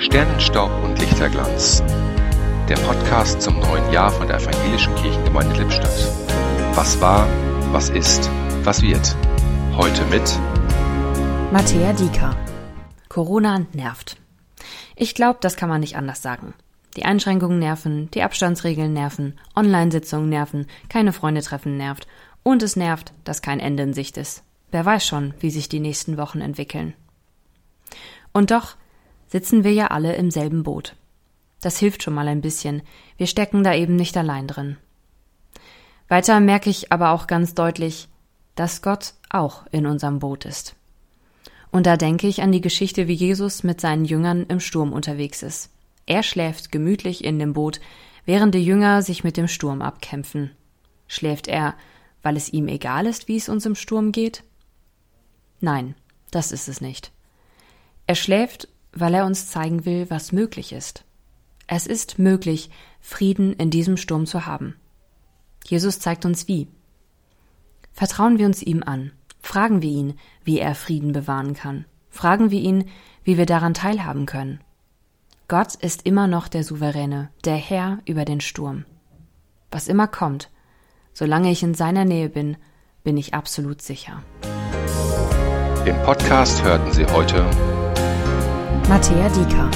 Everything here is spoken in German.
Sternenstaub und Lichterglanz. Der Podcast zum neuen Jahr von der Evangelischen Kirchengemeinde Lippstadt. Was war, was ist, was wird. Heute mit Matthäa Dieker. Corona nervt. Ich glaube, das kann man nicht anders sagen. Die Einschränkungen nerven, die Abstandsregeln nerven, Online-Sitzungen nerven, keine Freunde treffen nervt und es nervt, dass kein Ende in Sicht ist. Wer weiß schon, wie sich die nächsten Wochen entwickeln. Und doch sitzen wir ja alle im selben Boot. Das hilft schon mal ein bisschen. Wir stecken da eben nicht allein drin. Weiter merke ich aber auch ganz deutlich, dass Gott auch in unserem Boot ist. Und da denke ich an die Geschichte, wie Jesus mit seinen Jüngern im Sturm unterwegs ist. Er schläft gemütlich in dem Boot, während die Jünger sich mit dem Sturm abkämpfen. Schläft er, weil es ihm egal ist, wie es uns im Sturm geht? Nein, das ist es nicht. Er schläft, weil er uns zeigen will, was möglich ist. Es ist möglich, Frieden in diesem Sturm zu haben. Jesus zeigt uns wie. Vertrauen wir uns ihm an, fragen wir ihn, wie er Frieden bewahren kann, fragen wir ihn, wie wir daran teilhaben können. Gott ist immer noch der Souveräne, der Herr über den Sturm. Was immer kommt, solange ich in seiner Nähe bin, bin ich absolut sicher. Im Podcast hörten Sie heute Matthäa Dieker.